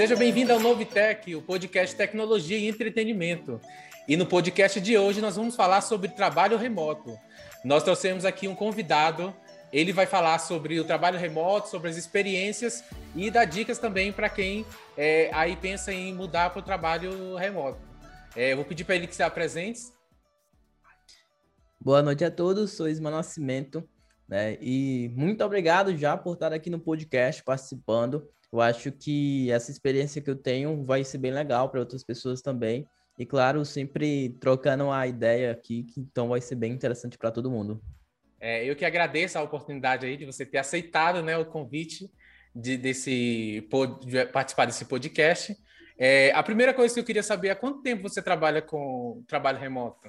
Seja bem-vindo ao Novitec, o podcast Tecnologia e Entretenimento. E no podcast de hoje nós vamos falar sobre trabalho remoto. Nós trouxemos aqui um convidado, ele vai falar sobre o trabalho remoto, sobre as experiências e dar dicas também para quem é, aí pensa em mudar para o trabalho remoto. É, vou pedir para ele que se apresente. Boa noite a todos, sou Isma Nascimento, né? E muito obrigado já por estar aqui no podcast participando. Eu acho que essa experiência que eu tenho vai ser bem legal para outras pessoas também. E claro, sempre trocando a ideia aqui, que então vai ser bem interessante para todo mundo. É, eu que agradeço a oportunidade aí de você ter aceitado né, o convite de, desse, de participar desse podcast. É, a primeira coisa que eu queria saber é há quanto tempo você trabalha com trabalho remoto?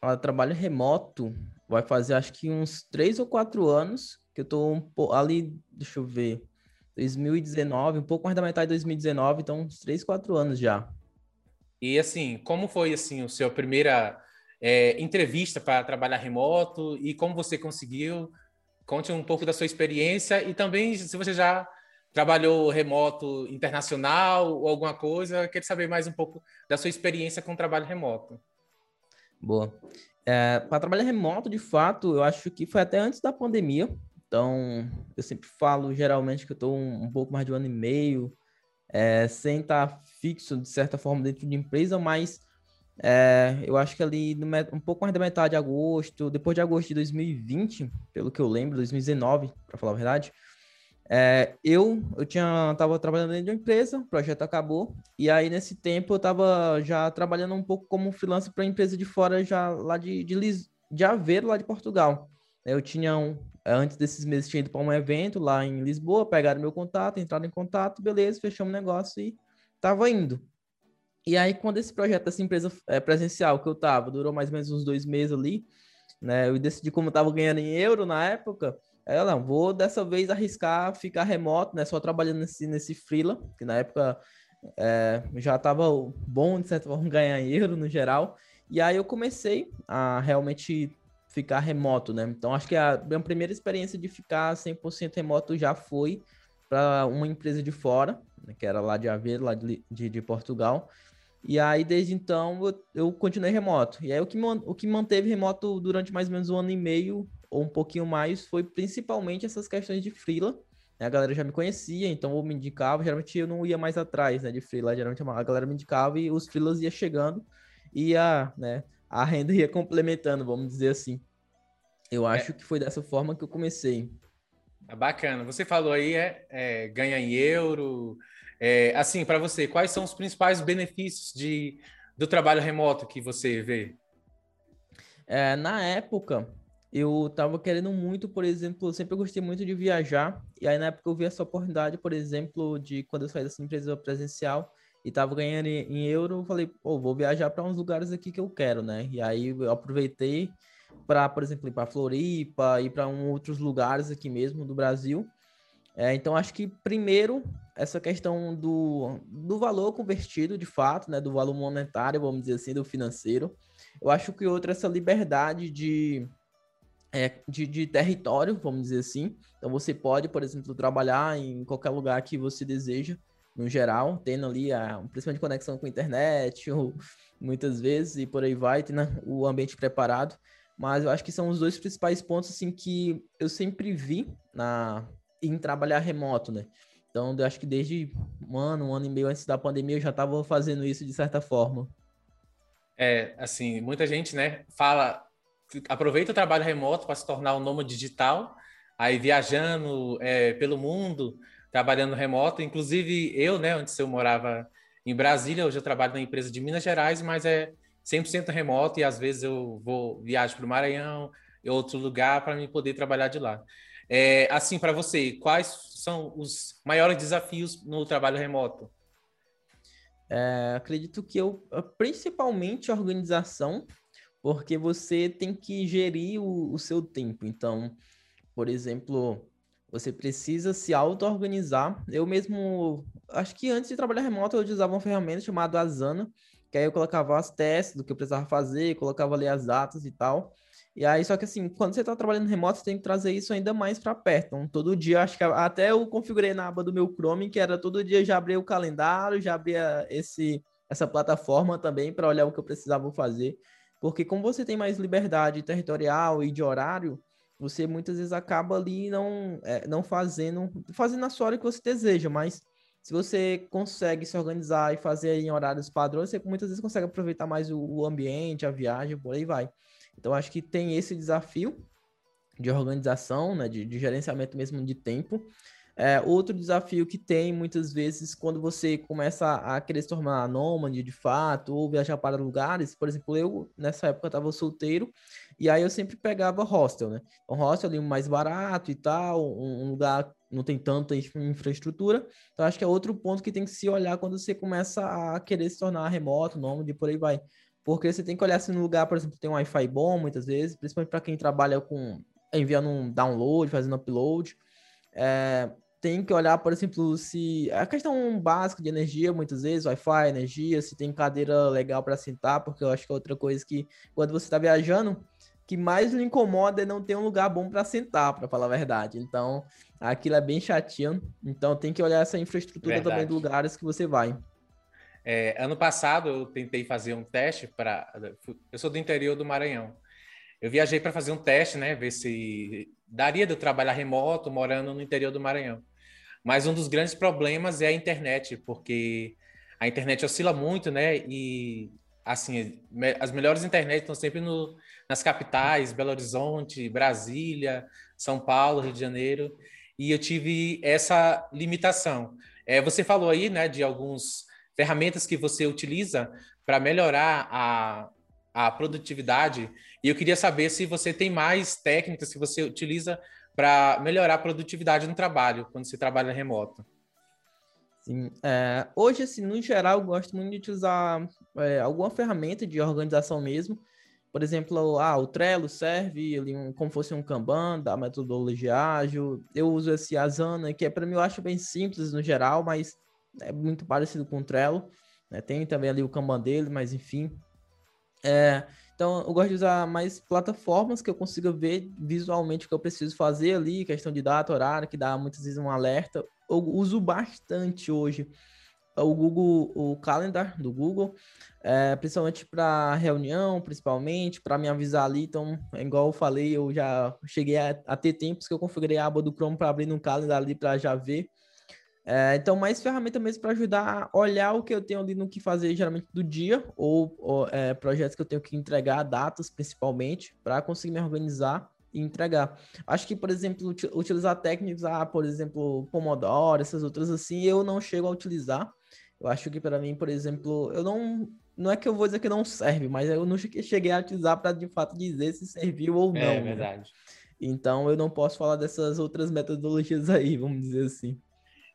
O trabalho remoto vai fazer acho que uns três ou quatro anos que eu estou um ali, deixa eu ver, 2019, um pouco mais da metade de 2019, então uns 3, 4 anos já. E assim, como foi assim o seu primeira é, entrevista para trabalhar remoto e como você conseguiu? Conte um pouco da sua experiência e também se você já trabalhou remoto internacional ou alguma coisa, quero saber mais um pouco da sua experiência com o trabalho remoto. Boa. É, para trabalhar remoto, de fato, eu acho que foi até antes da pandemia. Então, eu sempre falo geralmente que eu estou um, um, pouco mais de um ano e meio, é, sem estar tá fixo, de certa forma, dentro de empresa, mas é, eu acho que ali no, um pouco mais da metade de agosto, depois de agosto de 2020, pelo que eu lembro, 2019, para falar a verdade, é, eu, eu tinha, trabalhando dentro de uma empresa, o projeto acabou, e aí nesse tempo eu estava já trabalhando um pouco como freelancer para empresa de fora, já lá de, de, Lis, de Aveiro, lá de Portugal. Eu tinha um, antes desses meses tinha ido para um evento lá em Lisboa, pegaram meu contato, entraram em contato, beleza, fechamos o negócio e tava indo. E aí, quando esse projeto dessa empresa é, presencial que eu tava, durou mais ou menos uns dois meses ali, né? Eu decidi como eu tava ganhando em euro na época, eu não, vou dessa vez arriscar ficar remoto, né? Só trabalhando nesse, nesse freela, que na época é, já tava bom, de certa forma, ganhar em euro no geral. E aí eu comecei a realmente ficar remoto, né? Então acho que a minha primeira experiência de ficar 100% remoto já foi para uma empresa de fora, né, que era lá de Aveiro, lá de, de, de Portugal. E aí, desde então, eu, eu, continuei remoto. E aí, o que, o que manteve remoto durante mais ou menos um ano e meio, ou um pouquinho mais, foi principalmente essas questões de freela. Né? A galera já me conhecia, então eu me indicava. Geralmente, eu não ia mais atrás né, de freela. Geralmente, a galera me indicava e os freelas ia chegando. E a, né, a renda ia complementando, vamos dizer assim. Eu é. acho é. que foi dessa forma que eu comecei. É bacana. Você falou aí, é, é ganha em euro. É, assim, para você, quais são os principais benefícios de, do trabalho remoto que você vê? É, na época, eu estava querendo muito, por exemplo, eu sempre gostei muito de viajar. E aí, na época, eu vi essa oportunidade, por exemplo, de quando eu saí dessa empresa presencial e estava ganhando em, euro, eu falei, pô, vou viajar para uns lugares aqui que eu quero, né? E aí, eu aproveitei para, por exemplo, ir para Floripa, ir para um, outros lugares aqui mesmo do Brasil. É, então, acho que primeiro essa questão do, do valor convertido, de fato, né, do valor monetário, vamos dizer assim, do financeiro. Eu acho que outra essa liberdade de, é, de, de, território, vamos dizer assim. Então, você pode, por exemplo, trabalhar em qualquer lugar que você deseja, no geral, tendo ali a, principalmente conexão com a internet, ou, muitas vezes, e por aí vai, tendo o ambiente preparado. Mas eu acho que são os dois principais pontos assim que eu sempre vi na em trabalhar remoto, né? Então, eu acho que desde um ano, um ano e meio antes da pandemia, eu já estava fazendo isso de certa forma. É, assim, muita gente, né, fala, aproveita o trabalho remoto para se tornar um nômade digital, aí viajando é, pelo mundo, trabalhando remoto. Inclusive, eu, né, antes eu morava em Brasília, hoje eu trabalho na empresa de Minas Gerais, mas é 100% remoto e às vezes eu vou viajo para o Maranhão outro lugar para me poder trabalhar de lá. É, assim, para você, quais são os maiores desafios no trabalho remoto? É, acredito que eu, principalmente a organização, porque você tem que gerir o, o seu tempo. Então, por exemplo, você precisa se auto-organizar. Eu mesmo, acho que antes de trabalhar remoto, eu usava uma ferramenta chamada Asana, que aí eu colocava as testes do que eu precisava fazer, colocava ali as datas e tal. E aí, só que assim, quando você está trabalhando remoto, você tem que trazer isso ainda mais para perto. Então, todo dia, acho que até eu configurei na aba do meu Chrome, que era todo dia já abria o calendário, já abria esse, essa plataforma também para olhar o que eu precisava fazer. Porque como você tem mais liberdade territorial e de horário, você muitas vezes acaba ali não, é, não fazendo, fazendo a sua hora que você deseja, mas se você consegue se organizar e fazer em horários padrões, você muitas vezes consegue aproveitar mais o, o ambiente, a viagem, por aí vai. Então, acho que tem esse desafio de organização, né, de, de gerenciamento mesmo de tempo. É, outro desafio que tem muitas vezes quando você começa a querer se tornar nômade de fato ou viajar para lugares, por exemplo, eu nessa época estava solteiro e aí eu sempre pegava hostel, né? Um hostel ali mais barato e tal, um, lugar não tem tanta infraestrutura. Então, acho que é outro ponto que tem que se olhar quando você começa a querer se tornar remoto, nômade, por aí vai. Porque você tem que olhar se no lugar, por exemplo, tem um Wi-Fi bom, muitas vezes, principalmente para quem trabalha com enviando um download, fazendo upload. É, tem que olhar, por exemplo, se a questão básica de energia, muitas vezes, Wi-Fi, energia, se tem cadeira legal para sentar, porque eu acho que é outra coisa que, quando você está viajando, que mais lhe incomoda é não ter um lugar bom para sentar, para falar a verdade. Então, aquilo é bem chatinho. Então, tem que olhar essa infraestrutura verdade. também dos lugares que você vai. É, ano passado, eu tentei fazer um teste para. Eu sou do interior do Maranhão. Eu viajei para fazer um teste, né? Ver se daria de eu trabalhar remoto, morando no interior do Maranhão. Mas um dos grandes problemas é a internet, porque a internet oscila muito, né? E assim, as melhores internets estão sempre no, nas capitais, Belo Horizonte, Brasília, São Paulo, Rio de Janeiro, e eu tive essa limitação. É, você falou aí, né, de algumas ferramentas que você utiliza para melhorar a, a produtividade, e eu queria saber se você tem mais técnicas que você utiliza para melhorar a produtividade no trabalho, quando você trabalha remoto. Sim. É, hoje, assim, no geral, eu gosto muito de utilizar é, alguma ferramenta de organização mesmo. Por exemplo, ah, o Trello serve ali um, como fosse um Kanban da metodologia ágil. Eu uso esse Asana, que é para mim eu acho bem simples no geral, mas é muito parecido com o Trello. Né? Tem também ali o Kanban dele, mas enfim. É, então, eu gosto de usar mais plataformas que eu consiga ver visualmente o que eu preciso fazer ali, questão de data, horário, que dá muitas vezes um alerta. Eu uso bastante hoje o Google, o Calendar do Google, é, principalmente para reunião, principalmente, para me avisar ali. Então, é igual eu falei, eu já cheguei a, a ter tempos que eu configurei a aba do Chrome para abrir no Calendar ali para já ver é, então, mais ferramenta mesmo para ajudar a olhar o que eu tenho ali no que fazer, geralmente do dia, ou, ou é, projetos que eu tenho que entregar, datas principalmente, para conseguir me organizar e entregar. Acho que, por exemplo, utilizar técnicas, ah, por exemplo, Pomodoro, essas outras assim, eu não chego a utilizar. Eu acho que para mim, por exemplo, eu não. Não é que eu vou dizer que não serve, mas eu não cheguei a utilizar para de fato dizer se serviu ou é, não. É verdade. Né? Então eu não posso falar dessas outras metodologias aí, vamos dizer assim.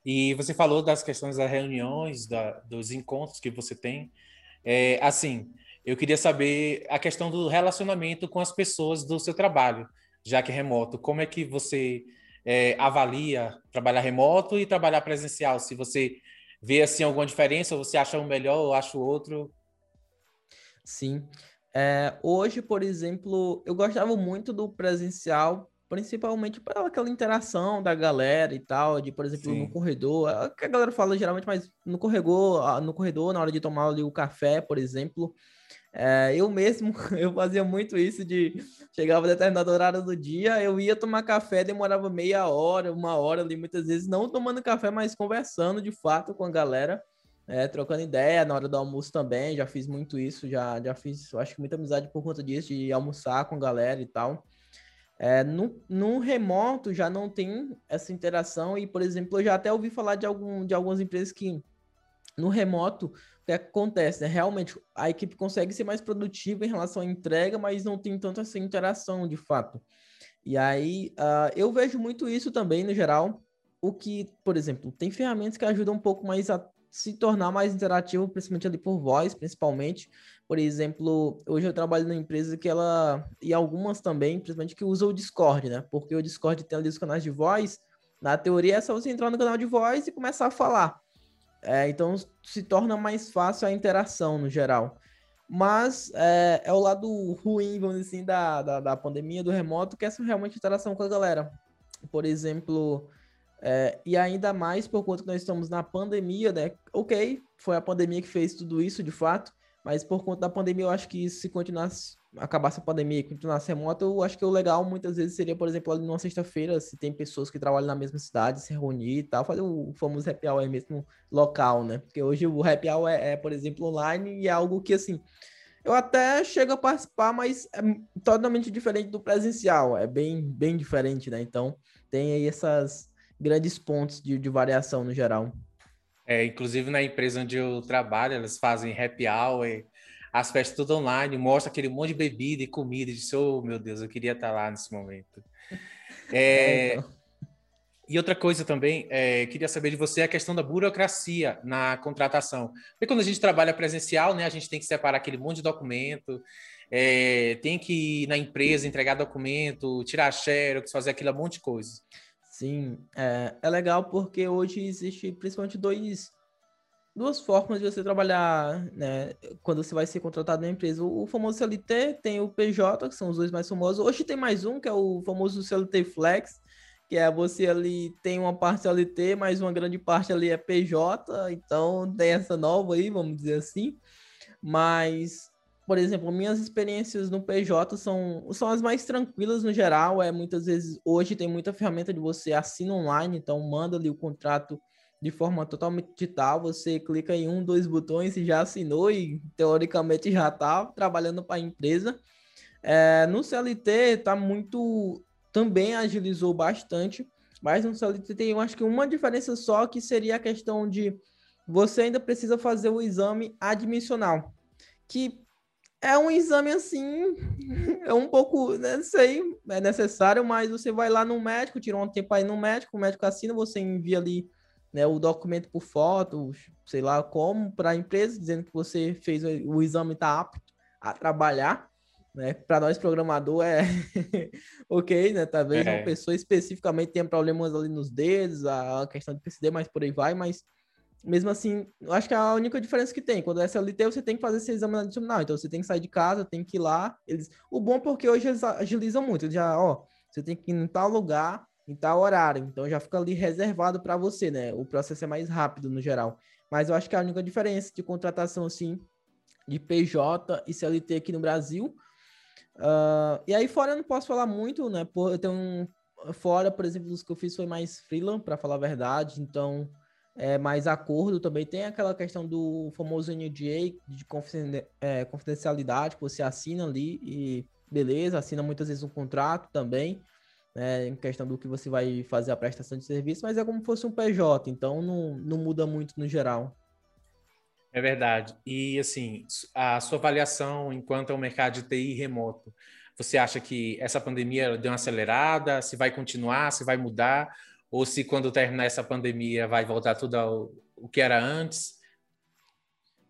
E você falou das questões das reuniões, da, dos encontros que você tem. É, assim, eu queria saber a questão do relacionamento com as pessoas do seu trabalho, já que é remoto. Como é que você é, avalia trabalhar remoto e trabalhar presencial? Se você vê assim alguma diferença, ou você acha um melhor ou acha o outro? Sim. É, hoje, por exemplo, eu gostava muito do presencial principalmente para aquela interação da galera e tal, de, por exemplo, Sim. no corredor, é que a galera fala geralmente, mas no corredor, no corredor, na hora de tomar ali o café, por exemplo, é, eu mesmo, eu fazia muito isso de chegava a determinado horário do dia, eu ia tomar café, demorava meia hora, uma hora ali, muitas vezes, não tomando café, mas conversando de fato com a galera, é, trocando ideia na hora do almoço também, já fiz muito isso, já, já fiz, acho que muita amizade por conta disso, de almoçar com a galera e tal. É, no, no remoto já não tem essa interação e, por exemplo, eu já até ouvi falar de, algum, de algumas empresas que no remoto o que acontece, né? Realmente a equipe consegue ser mais produtiva em relação à entrega, mas não tem tanto essa interação de fato. E aí uh, eu vejo muito isso também no geral. O que, por exemplo, tem ferramentas que ajudam um pouco mais a se tornar mais interativo, principalmente ali por voz, principalmente. Por exemplo, hoje eu trabalho numa empresa que ela, e algumas também, principalmente que usam o Discord, né? Porque o Discord tem ali os canais de voz. Na teoria é só você entrar no canal de voz e começar a falar. É, então se torna mais fácil a interação no geral. Mas é, é, o lado ruim, vamos dizer assim, da, da, da pandemia, do remoto, que é essa realmente interação com a galera. Por exemplo, é, e ainda mais por conta que nós estamos na pandemia, né? Ok, foi a pandemia que fez tudo isso, de fato, mas por conta da pandemia, eu acho que se continuasse, acabasse a pandemia e continuasse remoto, eu acho que o legal muitas vezes seria, por exemplo, numa sexta-feira, se tem pessoas que trabalham na mesma cidade, se reunir e tal, fazer o famoso happy hour mesmo local, né? Porque hoje o happy hour é, é por exemplo, online e é algo que, assim, eu até chego a participar, mas é totalmente diferente do presencial, é bem, bem diferente, né? Então, tem aí essas grandes pontos de, de variação no geral. É, inclusive na empresa onde eu trabalho, elas fazem happy hour, as festas tudo online, mostra aquele monte de bebida e comida, e disse, oh meu Deus, eu queria estar lá nesse momento. É, é, então. E outra coisa também, é, queria saber de você a questão da burocracia na contratação. Porque quando a gente trabalha presencial, né, a gente tem que separar aquele monte de documento, é, tem que ir na empresa entregar documento, tirar xerox, fazer aquele monte de coisa. Sim, é, é legal porque hoje existe principalmente dois, duas formas de você trabalhar, né? Quando você vai ser contratado na empresa. O, famoso CLT, tem o PJ, que são os dois mais famosos. Hoje tem mais um, que é o famoso CLT Flex, que é você ali tem uma parte CLT, mas uma grande parte ali é PJ, então tem essa nova aí, vamos dizer assim. Mas por exemplo, minhas experiências no PJ são, são as mais tranquilas no geral. É muitas vezes hoje tem muita ferramenta de você assina online, então manda ali o contrato de forma totalmente digital. Você clica em um, dois botões e já assinou e teoricamente já está trabalhando para a empresa. É, no CLT está muito também agilizou bastante, mas no CLT tem, eu acho que uma diferença só que seria a questão de você ainda precisa fazer o exame admissional, que é um exame assim, é um pouco, não né, sei, é necessário, mas você vai lá no médico, tira um tempo aí no médico, o médico assina, você envia ali né, o documento por foto, sei lá como, para a empresa, dizendo que você fez o, exame está apto a trabalhar. Né? Para nós, programador, é ok, né? Talvez é. uma pessoa especificamente tenha problemas ali nos dedos, a questão de PCD, mas por aí vai, mas mesmo assim, acho que é a única diferença que tem. Quando é SLT, você tem que fazer esse exame adicional. Então, você tem que sair de casa, tem que ir lá. Eles... O bom é porque hoje eles agilizam muito. Eles já, ó, você tem que ir em tal lugar, em tal horário. Então, já fica ali reservado para você, né? O processo é mais rápido no geral. Mas eu acho que é a única diferença de contratação, assim, de PJ e CLT aqui no Brasil. Uh, e aí, fora eu não posso falar muito, né? Por, eu tenho um... Fora, por exemplo, os que eu fiz foi mais freelance, para falar a verdade. Então é, mais acordo também. Tem aquela questão do famoso NDA de é, confidencialidade que você assina ali e beleza, assina muitas vezes um contrato também, né, em questão do que você vai fazer a prestação de serviço, mas é como se fosse um PJ, então não, não muda muito no geral. É verdade. E assim, a sua avaliação enquanto ao mercado de TI remoto, você acha que essa pandemia deu uma acelerada? Se vai continuar? Se vai mudar? Ou se quando terminar essa pandemia vai voltar tudo ao o que era antes.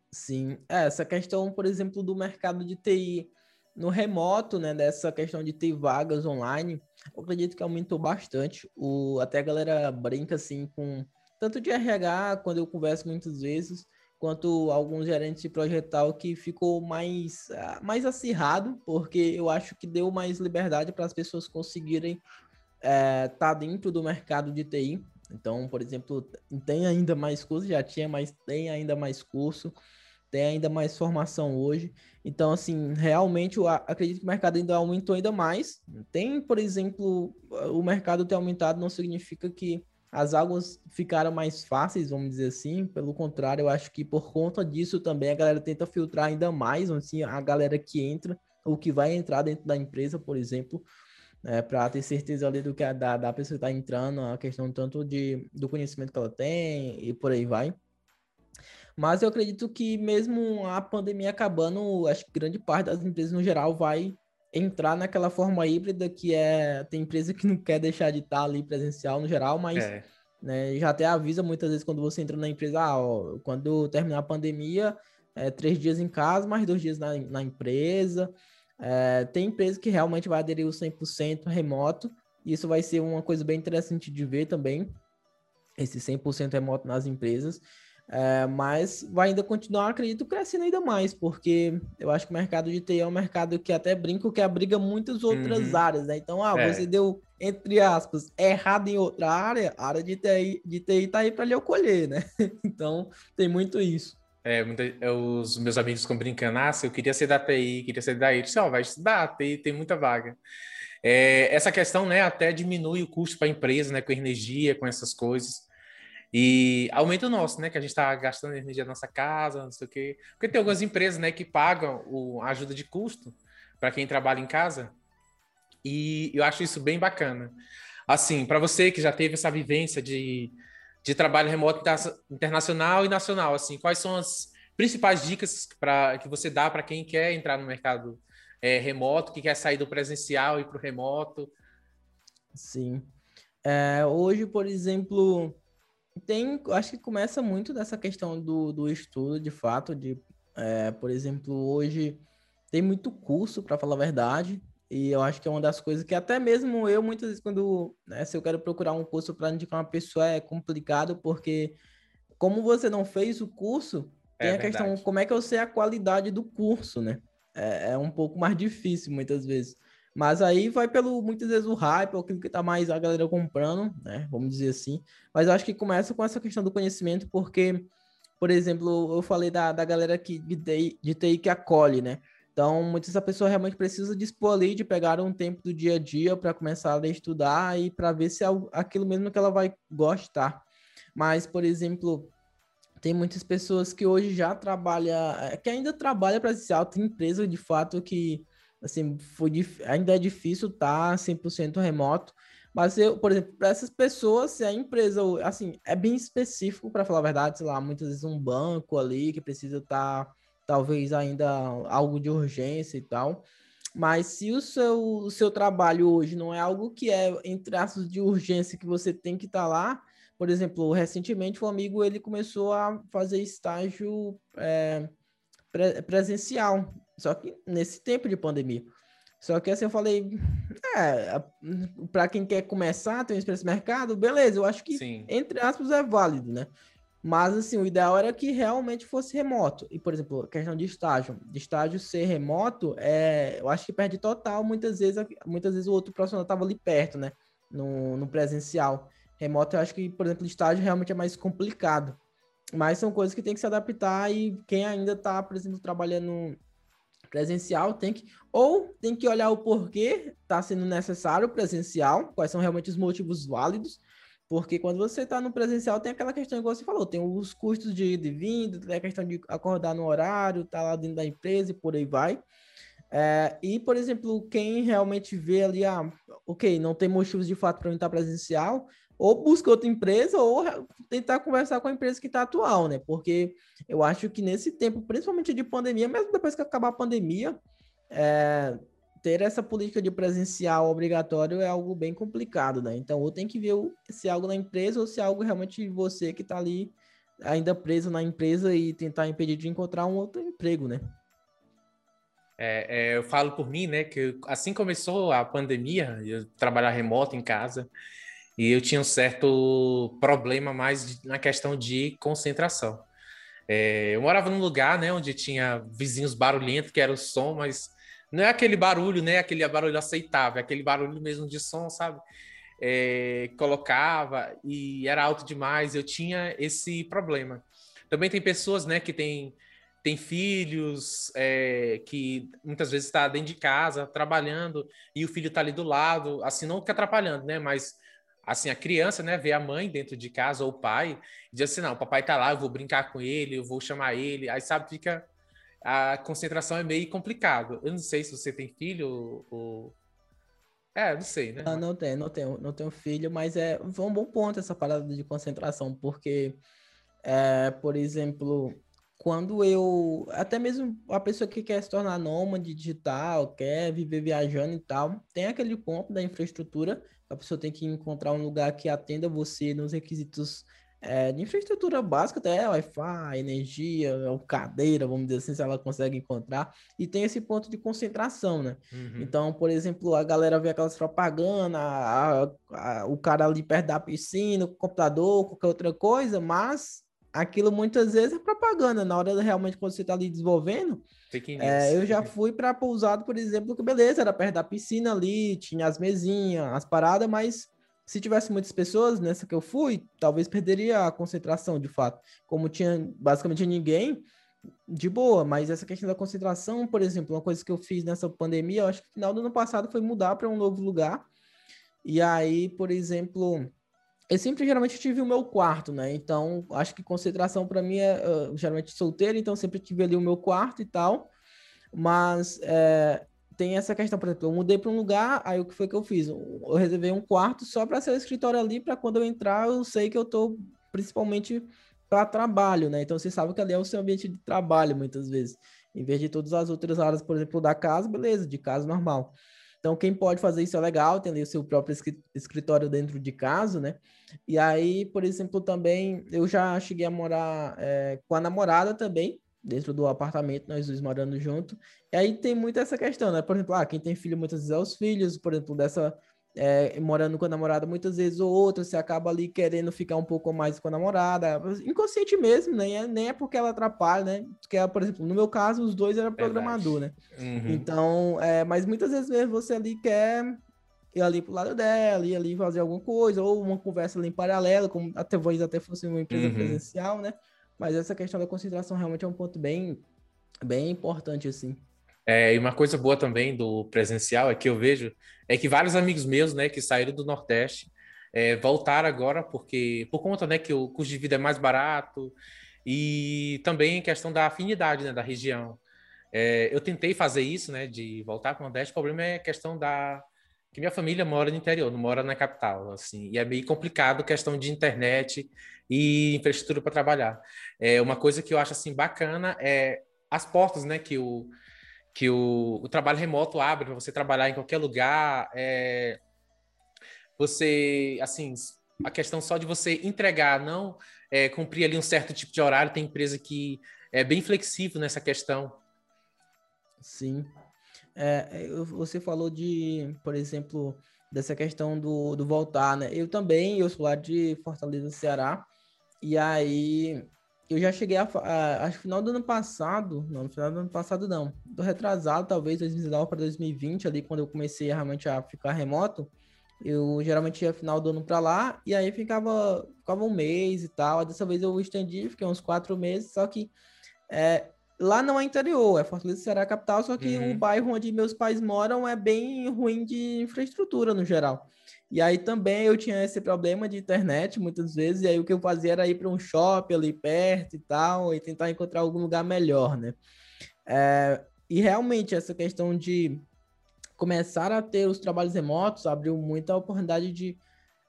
Sim, é, essa questão, por exemplo, do mercado de TI no remoto, né, dessa questão de ter vagas online, eu acredito que aumentou bastante. O, até a galera brinca assim com tanto de RH, quando eu converso muitas vezes, quanto alguns gerentes de projetal que ficou mais, ah, mais acirrado, porque eu acho que deu mais liberdade para as pessoas conseguirem é, tá dentro do mercado de TI. Então, por exemplo, tem ainda mais curso, já tinha, mas tem ainda mais curso, tem ainda mais formação hoje. Então, assim, realmente eu acredito que o mercado ainda aumentou ainda mais. Tem, por exemplo, o mercado ter aumentado não significa que as águas ficaram mais fáceis, vamos dizer assim. Pelo contrário, eu acho que por conta disso também a galera tenta filtrar ainda mais, assim, a galera que entra, ou que vai entrar dentro da empresa, por exemplo, né, para ter certeza ali do que a, da, da pessoa está entrando, a questão tanto de, do conhecimento que ela tem e por aí vai. Mas eu acredito que mesmo a pandemia acabando, acho que grande parte das empresas no geral vai entrar naquela forma híbrida que é tem empresa que não quer deixar de estar ali presencial no geral, mas é. né, já até avisa muitas vezes quando você entra na empresa, ah, ó, quando terminar a pandemia, é, três dias em casa, mais dois dias na, na empresa. É, tem empresa que realmente vai aderir o 100% remoto, e isso vai ser uma coisa bem interessante de ver também, esse 100% remoto nas empresas. É, mas vai ainda continuar, acredito, crescendo ainda mais, porque eu acho que o mercado de TI é um mercado que até brinco que abriga muitas outras uhum. áreas, né? Então, ah, é. você deu, entre aspas, errado em outra área, a área de TI, de TI tá aí para lhe acolher, né? então, tem muito isso. É, é, os meus amigos ficam brincando, ah, eu queria ser da TI, queria ser da TI, disse, ó, oh, vai estudar, TI tem muita vaga. É, essa questão, né, até diminui o custo para a empresa, né, com energia, com essas coisas. E aumenta o nosso, né, que a gente está gastando energia na nossa casa, não sei o quê. Porque tem algumas empresas, né, que pagam o, a ajuda de custo para quem trabalha em casa. E eu acho isso bem bacana. Assim, para você que já teve essa vivência de de trabalho remoto internacional e nacional. Assim, quais são as principais dicas para que você dá para quem quer entrar no mercado é, remoto, que quer sair do presencial e para o remoto? Sim. É, hoje, por exemplo, tem, acho que começa muito dessa questão do, do estudo, de fato, de, é, por exemplo, hoje tem muito curso, para falar a verdade, e eu acho que é uma das coisas que até mesmo eu, muitas vezes, quando, né, se eu quero procurar um curso para indicar uma pessoa, é complicado, porque como você não fez o curso, é tem a verdade. questão, como é que eu sei a qualidade do curso, né? É, é, um pouco mais difícil, muitas vezes. Mas aí vai pelo, muitas vezes, o hype, ou aquilo que tá mais a galera comprando, né? Vamos dizer assim. Mas eu acho que começa com essa questão do conhecimento, porque, por exemplo, eu falei da, da galera que, de, TI, de TI que acolhe, né? Então, muitas vezes a pessoa realmente precisa dispor ali de pegar um tempo do dia a dia para começar a estudar e para ver se é aquilo mesmo que ela vai gostar. Mas, por exemplo, tem muitas pessoas que hoje já trabalham, é, que ainda trabalham presencial, tem empresa de fato que assim, foi ainda é difícil estar tá 100% remoto, mas eu, por exemplo, para essas pessoas, se a empresa, assim, é bem específico para falar a verdade, sei lá, muitas vezes um banco ali que precisa estar tá talvez ainda algo de urgência e tal. Mas se o seu, o seu trabalho hoje não é algo que é em traços de urgência que você tem que estar tá lá, por exemplo, recentemente o um amigo ele começou a fazer estágio é, pre presencial, só que nesse tempo de pandemia. Só que assim eu falei, é, para quem quer começar, tem um mercado, beleza, eu acho que Sim. entre aspas é válido, né? Mas, assim, o ideal era que realmente fosse remoto. E, por exemplo, a questão de estágio. De estágio ser remoto, é, eu acho que perde total. Muitas vezes, muitas vezes o outro profissional estava ali perto, né? No, no presencial. Remoto, eu acho que, por exemplo, estágio realmente é mais complicado. Mas são coisas que tem que se adaptar e quem ainda está, por exemplo, trabalhando presencial tem que ou tem que olhar o porquê está sendo necessário presencial, quais são realmente os motivos válidos, porque quando você está no presencial, tem aquela questão, igual você falou, tem os custos de ida e vinda, tem a questão de acordar no horário, tá lá dentro da empresa e por aí vai. É, e, por exemplo, quem realmente vê ali, ah, ok, não tem motivos de fato para eu estar presencial, ou busca outra empresa, ou tentar conversar com a empresa que está atual, né? Porque eu acho que nesse tempo, principalmente de pandemia, mesmo depois que acabar a pandemia, é, ter essa política de presencial obrigatório é algo bem complicado, né? Então, ou tem que ver se é algo na empresa ou se é algo realmente você que está ali ainda preso na empresa e tentar impedir de encontrar um outro emprego, né? É, é, eu falo por mim, né, que assim começou a pandemia, eu trabalhar remoto em casa, e eu tinha um certo problema mais na questão de concentração. É, eu morava num lugar, né, onde tinha vizinhos barulhentos, que era o som, mas não é aquele barulho, né? Aquele barulho aceitável, é aquele barulho mesmo de som, sabe? É, colocava e era alto demais. Eu tinha esse problema. Também tem pessoas, né, que tem, tem filhos é, que muitas vezes está dentro de casa trabalhando e o filho está ali do lado, assim não fica atrapalhando, né? Mas assim a criança, né, vê a mãe dentro de casa ou o pai e diz assim, não, o papai tá lá, eu vou brincar com ele, eu vou chamar ele, aí sabe fica a concentração é meio complicado. Eu não sei se você tem filho ou. É, não sei, né? Não, não tenho, não tenho, não tenho filho, mas é um bom ponto essa parada de concentração, porque, é, por exemplo, quando eu. Até mesmo a pessoa que quer se tornar nômade digital, quer viver viajando e tal, tem aquele ponto da infraestrutura, a pessoa tem que encontrar um lugar que atenda você nos requisitos é, de infraestrutura básica, até Wi-Fi, energia, cadeira, vamos dizer assim, se ela consegue encontrar, e tem esse ponto de concentração, né? Uhum. Então, por exemplo, a galera vê aquelas propagandas, a, a, o cara ali perto da piscina, o computador, qualquer outra coisa, mas aquilo muitas vezes é propaganda. Na hora realmente, quando você está ali desenvolvendo, é, eu já fui para pousado, por exemplo, que beleza, era perto da piscina ali, tinha as mesinhas, as paradas, mas se tivesse muitas pessoas nessa que eu fui, talvez perderia a concentração, de fato. Como tinha basicamente ninguém, de boa, mas essa questão da concentração, por exemplo, uma coisa que eu fiz nessa pandemia, eu acho que no final do ano passado foi mudar para um novo lugar. E aí, por exemplo, eu sempre geralmente tive o meu quarto, né? Então, acho que concentração para mim é uh, geralmente solteiro, então sempre tive ali o meu quarto e tal. Mas é, tem essa questão, por exemplo, eu mudei para um lugar, aí o que foi que eu fiz? Eu reservei um quarto só para ser o escritório ali, para quando eu entrar, eu sei que eu tô principalmente para trabalho, né? Então você sabe que ali é o seu ambiente de trabalho muitas vezes, em vez de todas as outras áreas, por exemplo, da casa, beleza, de casa normal. Então, quem pode fazer isso é legal, tem ali o seu próprio escritório dentro de casa, né? E aí, por exemplo, também eu já cheguei a morar é, com a namorada também, dentro do apartamento, nós dois morando junto. E aí tem muito essa questão, né? Por exemplo, ah, quem tem filho muitas vezes é os filhos, por exemplo, dessa é, morando com a namorada muitas vezes ou outra, você acaba ali querendo ficar um pouco mais com a namorada, inconsciente mesmo, nem é, nem é porque ela atrapalha, né? Porque, por exemplo, no meu caso, os dois eram programador, né? Uhum. Então, é, mas muitas vezes mesmo você ali quer ir ali pro lado dela, ir ali fazer alguma coisa, ou uma conversa ali em paralelo, como até talvez até fosse uma empresa uhum. presencial, né? Mas essa questão da concentração realmente é um ponto bem, bem importante, assim. É, e uma coisa boa também do presencial é que eu vejo é que vários amigos meus, né, que saíram do Nordeste, é, voltaram agora porque por conta, né, que o custo de vida é mais barato e também questão da afinidade, né, da região. É, eu tentei fazer isso, né, de voltar para o Nordeste. O problema é a questão da que minha família mora no interior, não mora na capital, assim, e é meio complicado questão de internet e infraestrutura para trabalhar. É uma coisa que eu acho assim bacana é as portas, né, que o que o, o trabalho remoto abre para você trabalhar em qualquer lugar. É, você, assim, a questão só de você entregar, não é, cumprir ali um certo tipo de horário, tem empresa que é bem flexível nessa questão. Sim. É, você falou de, por exemplo, dessa questão do, do voltar, né? Eu também, eu sou lá de Fortaleza, Ceará, e aí eu já cheguei a, a, final do ano passado, não, no final do ano passado não, do retrasado, talvez 2019 para 2020, ali quando eu comecei realmente a ficar remoto, eu geralmente ia final do ano para lá e aí ficava, ficava um mês e tal. Dessa vez eu estendi, fiquei uns quatro meses, só que é, lá não é interior, é Fortaleza Ceará capital, só que uhum. o bairro onde meus pais moram é bem ruim de infraestrutura no geral. E aí também eu tinha esse problema de internet muitas vezes, e aí o que eu fazia era ir para um shopping ali perto e tal, e tentar encontrar algum lugar melhor, né? É, e realmente essa questão de começar a ter os trabalhos remotos abriu muita oportunidade de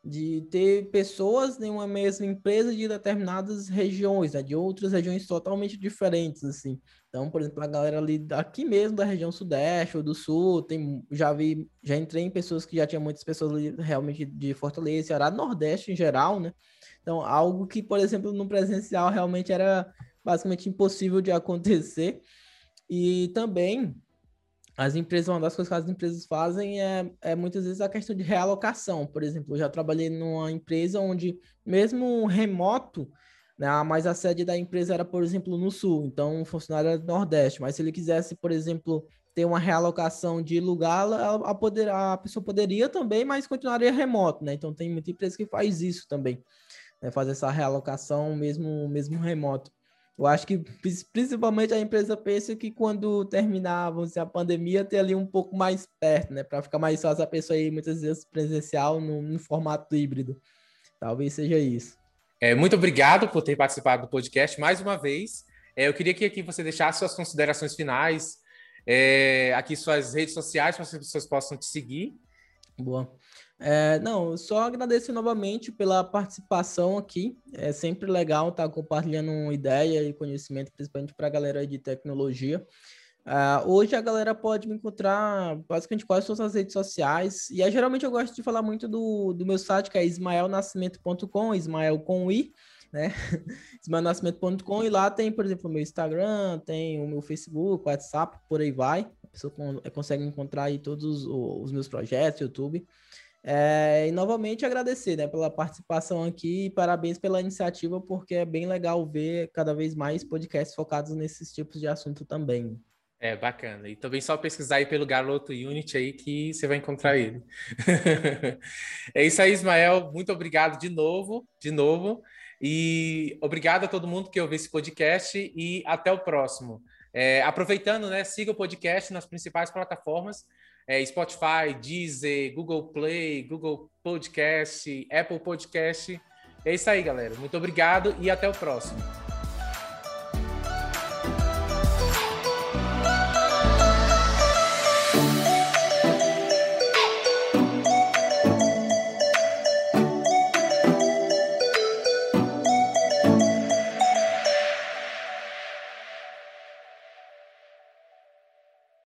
de ter pessoas em uma mesma empresa de determinadas regiões, né, de outras regiões totalmente diferentes, assim. Então, por exemplo, a galera ali daqui mesmo da região sudeste ou do sul, tem, já vi, já entrei em pessoas que já tinha muitas pessoas ali realmente de Fortaleza, Ceará, Nordeste em geral, né? Então, algo que, por exemplo, no presencial realmente era basicamente impossível de acontecer. E também as empresas, uma das coisas que as empresas fazem é, é muitas vezes a questão de realocação. Por exemplo, eu já trabalhei numa empresa onde, mesmo remoto, né, mas a sede da empresa era, por exemplo, no sul, então o funcionário era do Nordeste. Mas se ele quisesse, por exemplo, ter uma realocação de lugar, a, a, poder, a pessoa poderia também, mas continuaria remoto, né? Então tem muita empresa que faz isso também, né, faz essa realocação mesmo, mesmo remoto. Eu acho que principalmente a empresa pensa que quando terminar dizer, a pandemia, ter ali um pouco mais perto, né? Para ficar mais fácil a pessoa ir muitas vezes presencial no, no formato híbrido. Talvez seja isso. É, muito obrigado por ter participado do podcast mais uma vez. É, eu queria que aqui você deixasse suas considerações finais, é, aqui suas redes sociais, para que as pessoas possam te seguir. Boa. É, não, só agradeço novamente pela participação aqui. É sempre legal estar compartilhando ideia e conhecimento, principalmente para a galera de tecnologia. Uh, hoje a galera pode me encontrar basicamente quase todas as redes sociais. E geralmente eu gosto de falar muito do, do meu site, que é ismaelnascimento.com, Ismael com I, né? ismaelnascimento.com. E lá tem, por exemplo, o meu Instagram, tem o meu Facebook, WhatsApp, por aí vai. A pessoa consegue encontrar aí todos os, os meus projetos, YouTube. É, e novamente agradecer né, pela participação aqui e parabéns pela iniciativa, porque é bem legal ver cada vez mais podcasts focados nesses tipos de assunto também. É, bacana. E também só pesquisar aí pelo Garoto Unity aí que você vai encontrar ele. é isso aí, Ismael. Muito obrigado de novo, de novo. E obrigado a todo mundo que ouviu esse podcast e até o próximo. É, aproveitando, né, siga o podcast nas principais plataformas. É, Spotify, Deezer, Google Play, Google Podcast, Apple Podcast. É isso aí, galera. Muito obrigado e até o próximo.